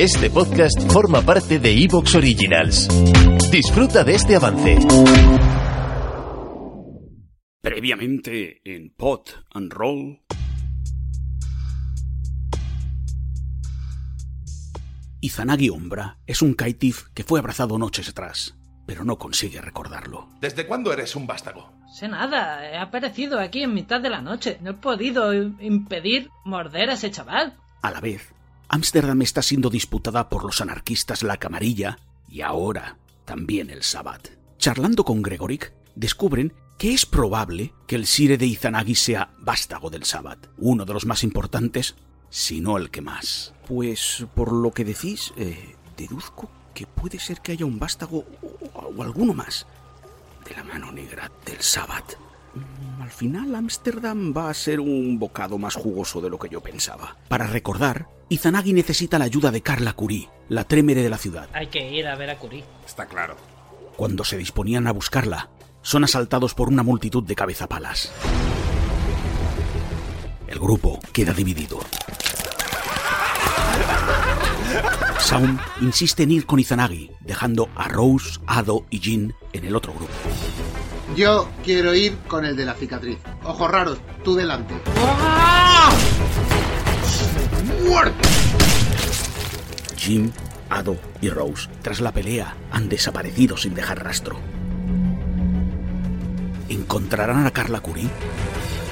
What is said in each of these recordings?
Este podcast forma parte de Evox Originals. Disfruta de este avance. Previamente en Pot and Roll. Izanagi Umbra es un kaitif que fue abrazado noches atrás, pero no consigue recordarlo. ¿Desde cuándo eres un vástago? Sé nada, he aparecido aquí en mitad de la noche. No he podido impedir morder a ese chaval. A la vez, Ámsterdam está siendo disputada por los anarquistas La Camarilla y ahora también el Sabbat. Charlando con Gregoric, descubren que es probable que el Sire de Izanagi sea vástago del Sabbat, uno de los más importantes, si no el que más. Pues por lo que decís, eh, deduzco que puede ser que haya un vástago o, o alguno más de la mano negra del Sabbat. Mm, Al final, Ámsterdam va a ser un bocado más jugoso de lo que yo pensaba. Para recordar, Izanagi necesita la ayuda de Carla Curie, la trémere de la ciudad. Hay que ir a ver a Curie. Está claro. Cuando se disponían a buscarla, son asaltados por una multitud de cabezapalas. El grupo queda dividido. Saum insiste en ir con Izanagi, dejando a Rose, Ado y Jin en el otro grupo. Yo quiero ir con el de la cicatriz. Ojos raros, tú delante. Jim, Ado y Rose, tras la pelea, han desaparecido sin dejar rastro. ¿Encontrarán a Carla Curie?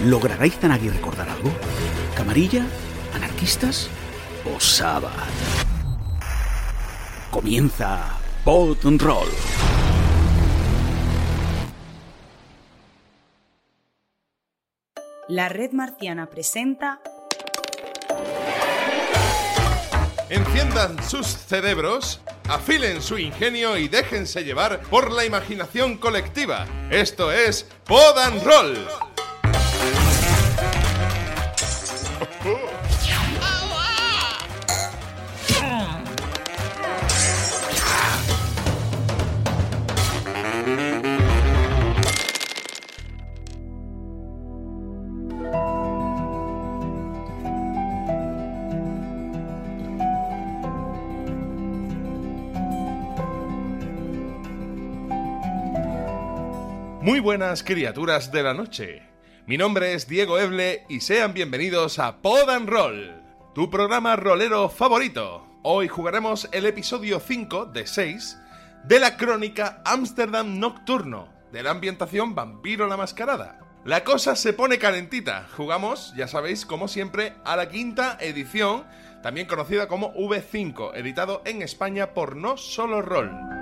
¿Logrará Izanagi recordar algo? ¿Camarilla? ¿Anarquistas? ¿O Sabbath? Comienza Pot and Roll. La red marciana presenta Enciendan sus cerebros, afilen su ingenio y déjense llevar por la imaginación colectiva. Esto es Pod and Roll. Muy buenas criaturas de la noche. Mi nombre es Diego Eble y sean bienvenidos a Pod and Roll, tu programa rolero favorito. Hoy jugaremos el episodio 5 de 6 de la crónica Amsterdam Nocturno, de la ambientación Vampiro la Mascarada. La cosa se pone calentita. Jugamos, ya sabéis, como siempre, a la quinta edición, también conocida como V5, editado en España por No Solo Roll.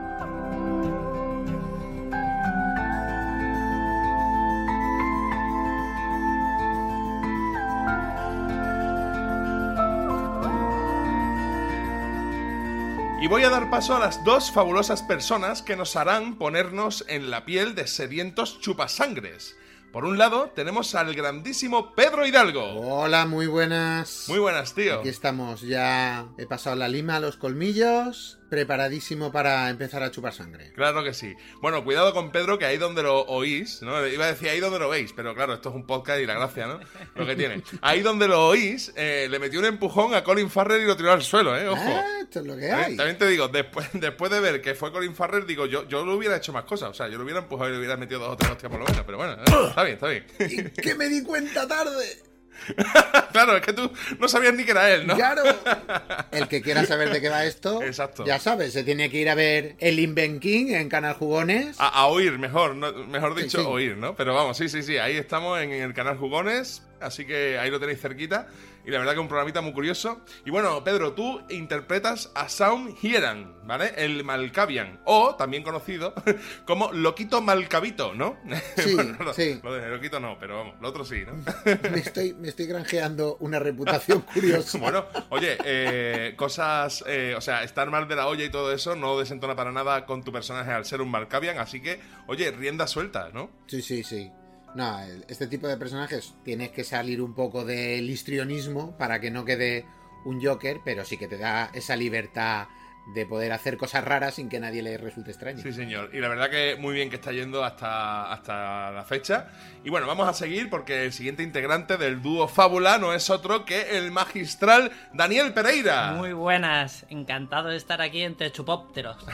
Y voy a dar paso a las dos fabulosas personas que nos harán ponernos en la piel de sedientos chupasangres. Por un lado, tenemos al grandísimo Pedro Hidalgo. Hola, muy buenas. Muy buenas, tío. Aquí estamos, ya he pasado la lima a los colmillos, preparadísimo para empezar a chupar sangre. Claro que sí. Bueno, cuidado con Pedro, que ahí donde lo oís, ¿no? Iba a decir ahí donde lo veis, pero claro, esto es un podcast y la gracia, ¿no? Lo que tiene. Ahí donde lo oís, eh, le metió un empujón a Colin Farrell y lo tiró al suelo, ¿eh? Ojo. Ah, esto es lo que hay. también te digo, después, después de ver que fue Colin Farrell, digo, yo, yo lo hubiera hecho más cosas. O sea, yo lo hubiera empujado y le hubiera metido dos o tres hostias por lo menos. Pero bueno, eh, está bien, está bien. ¿Y que me di cuenta tarde? claro, es que tú no sabías ni que era él, ¿no? Claro. El que quiera saber de qué va esto, Exacto. ya sabe, se tiene que ir a ver el Inven King en Canal Jugones. A, a oír, mejor, no- mejor dicho, Sí, sí. oír, ¿no? Pero vamos, sí, sí, sí, ahí estamos en el canal Jugones, así que ahí lo tenéis cerquita. Y la verdad que un programita muy curioso. Y bueno, Pedro, tú interpretas a Saum Hieran, ¿vale? El Malkavian, o también conocido como Loquito Malcavito, ¿no? Sí, sí. Lo de Loquito no, pero vamos, lo otro sí, ¿no? me, estoy, me estoy granjeando una reputación curiosa. bueno, oye, eh, cosas, eh, o sea, estar mal de la olla y todo eso no desentona para nada con tu personaje al ser un Malkavian, así que, oye, rienda suelta, ¿no? Sí, sí, sí. No, este tipo de personajes tienes que salir un poco del histrionismo para que no quede un Joker, pero sí que te da esa libertad de poder hacer cosas raras sin que nadie le resulte extraño. Sí, señor. Y la verdad que muy bien que está yendo hasta, hasta la fecha. Y bueno, vamos a seguir porque el siguiente integrante del dúo Fábula no es otro que el magistral Daniel Pereira. Muy buenas, encantado de estar aquí entre chupópteros.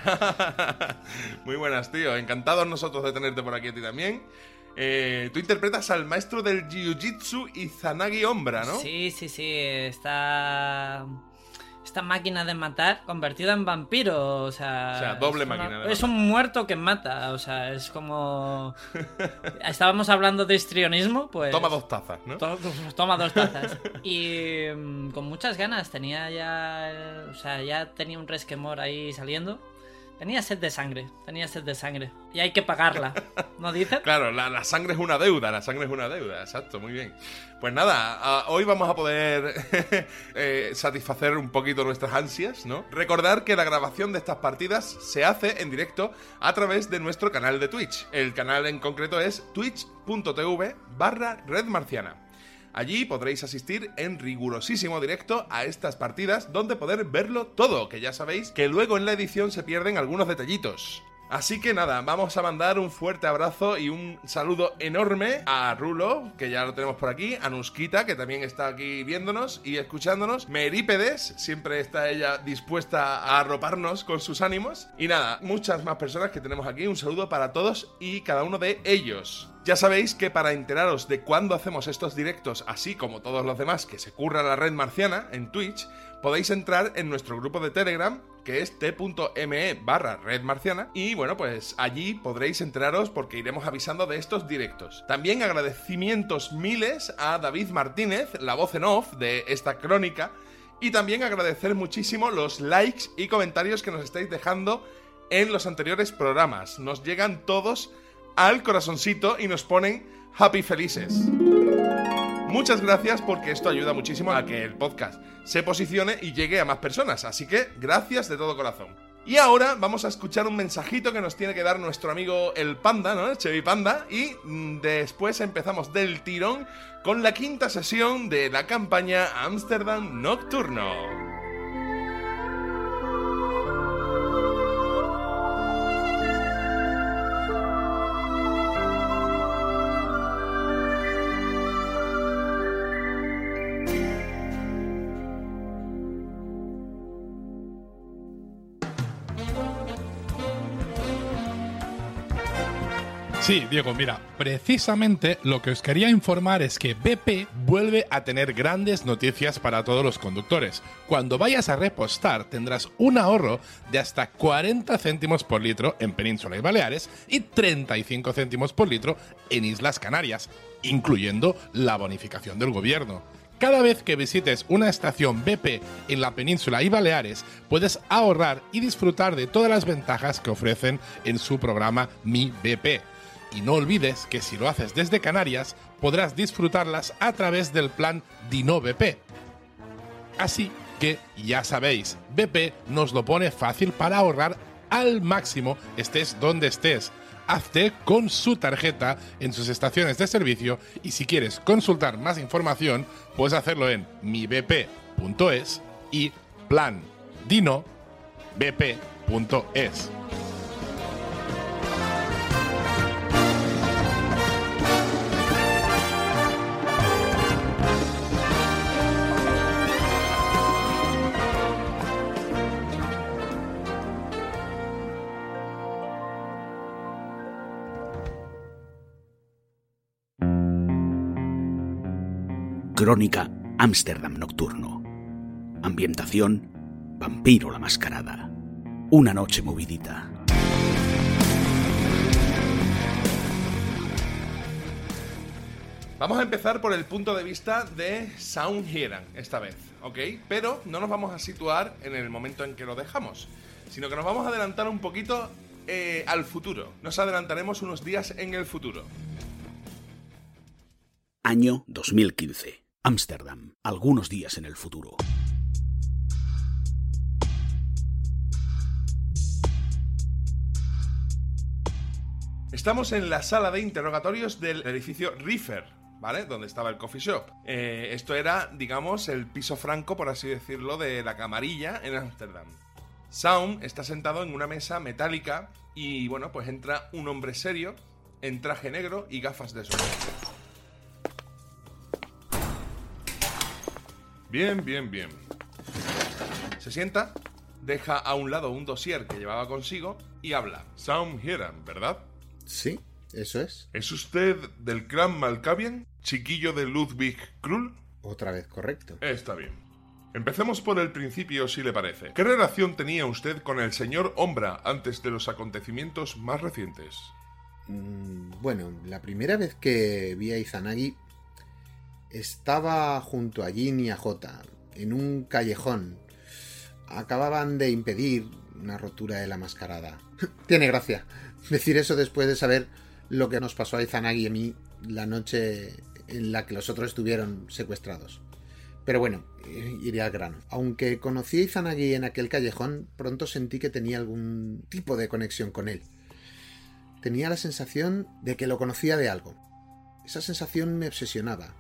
muy buenas, tío. Encantados nosotros de tenerte por aquí a ti también. Eh, tú interpretas al maestro del Jiu-Jitsu Izanagi Ombra, ¿no? Sí, sí, sí. Está. Esta máquina de matar convertida en vampiro, o sea. O sea, doble máquina de Es un muerto que mata, o sea, es como. Estábamos hablando de histrionismo, pues. Toma dos tazas, ¿no? To toma dos tazas. Y mm, con muchas ganas, tenía ya. O sea, ya tenía un resquemor ahí saliendo. Tenía sed de sangre, tenía sed de sangre. Y hay que pagarla, ¿no dices? claro, la, sangre es una deuda, la sangre es una deuda, exacto, muy bien. Pues nada, hoy vamos a poder eh, satisfacer un poquito nuestras ansias, ¿no? Recordar que la grabación de estas partidas se hace en directo a través de nuestro canal de Twitch. El canal en concreto es twitch.tv barra redmarciana. Allí podréis asistir en rigurosísimo directo a estas partidas donde poder verlo todo, que ya sabéis que luego en la edición se pierden algunos detallitos. Así que nada, vamos a mandar un fuerte abrazo y un saludo enorme a Rulo, que ya lo tenemos por aquí, a Nusquita, que también está aquí viéndonos y escuchándonos, Merípedes, siempre está ella dispuesta a arroparnos con sus ánimos, y nada, muchas más personas que tenemos aquí, un saludo para todos y cada uno de ellos. Ya sabéis que para enteraros de cuándo hacemos estos directos, así como todos los demás que se curra la red marciana en Twitch, podéis entrar en nuestro grupo de Telegram, que es t.me barra red marciana, y bueno, pues allí podréis enteraros porque iremos avisando de estos directos. También agradecimientos miles a David Martínez, la voz en off de esta crónica, y también agradecer muchísimo los likes y comentarios que nos estáis dejando en los anteriores programas. Nos llegan todos al corazoncito y nos ponen happy felices. Muchas gracias porque esto ayuda muchísimo a que el podcast se posicione y llegue a más personas, así que gracias de todo corazón. Y ahora vamos a escuchar un mensajito que nos tiene que dar nuestro amigo el Panda, ¿no? El Chevy Panda. Y después empezamos del tirón con la quinta sesión de la campaña Amsterdam Nocturno. Sí, Diego, mira, precisamente lo que os quería informar es que BP vuelve a tener grandes noticias para todos los conductores. Cuando vayas a repostar tendrás un ahorro de hasta 40 céntimos por litro en Península y Baleares y 35 céntimos por litro en Islas Canarias, incluyendo la bonificación del gobierno. Cada vez que visites una estación BP en la península y Baleares, puedes ahorrar y disfrutar de todas las ventajas que ofrecen en su programa Mi BP. Y no olvides que si lo haces desde Canarias, podrás disfrutarlas a través del plan Dino BP. Así que ya sabéis, BP nos lo pone fácil para ahorrar al máximo estés donde estés. Hazte con su tarjeta en sus estaciones de servicio y si quieres consultar más información, puedes hacerlo en mibp.es y plan. Crónica Ámsterdam Nocturno. Ambientación Vampiro la Mascarada. Una noche movidita. Vamos a empezar por el punto de vista de Sound Hieran, esta vez, ¿ok? Pero no nos vamos a situar en el momento en que lo dejamos, sino que nos vamos a adelantar un poquito eh, al futuro. Nos adelantaremos unos días en el futuro. Año 2015. Ámsterdam. Algunos días en el futuro. Estamos en la sala de interrogatorios del edificio Riffer, ¿vale? Donde estaba el coffee shop. Eh, esto era, digamos, el piso franco, por así decirlo, de la camarilla en Ámsterdam. Sound está sentado en una mesa metálica y, bueno, pues entra un hombre serio, en traje negro y gafas de sol. Bien, bien, bien. Se sienta, deja a un lado un dossier que llevaba consigo y habla. Sound Hieran, ¿verdad? Sí, eso es. ¿Es usted del clan Malkavian, chiquillo de Ludwig Krull? Otra vez correcto. Está bien. Empecemos por el principio, si le parece. ¿Qué relación tenía usted con el señor Ombra antes de los acontecimientos más recientes? Mm, bueno, la primera vez que vi a Izanagi estaba junto a Jin y a Jota, en un callejón. Acababan de impedir una rotura de la mascarada. Tiene gracia decir eso después de saber lo que nos pasó a Izanagi y a mí la noche en la que los otros estuvieron secuestrados. Pero bueno, eh, iré al grano. Aunque conocí a Izanagi en aquel callejón, pronto sentí que tenía algún tipo de conexión con él. Tenía la sensación de que lo conocía de algo. Esa sensación me obsesionaba.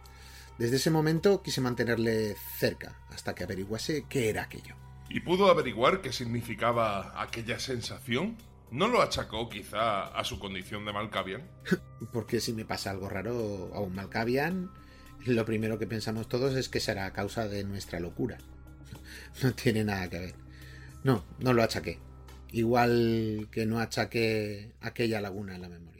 Desde ese momento quise mantenerle cerca, hasta que averiguase qué era aquello. ¿Y pudo averiguar qué significaba aquella sensación? ¿No lo achacó quizá a su condición de Malkavian? Porque si me pasa algo raro a un Malkavian, lo primero que pensamos todos es que será a causa de nuestra locura. No tiene nada que ver. No, no lo achaqué. Igual que no achaqué aquella laguna en la memoria.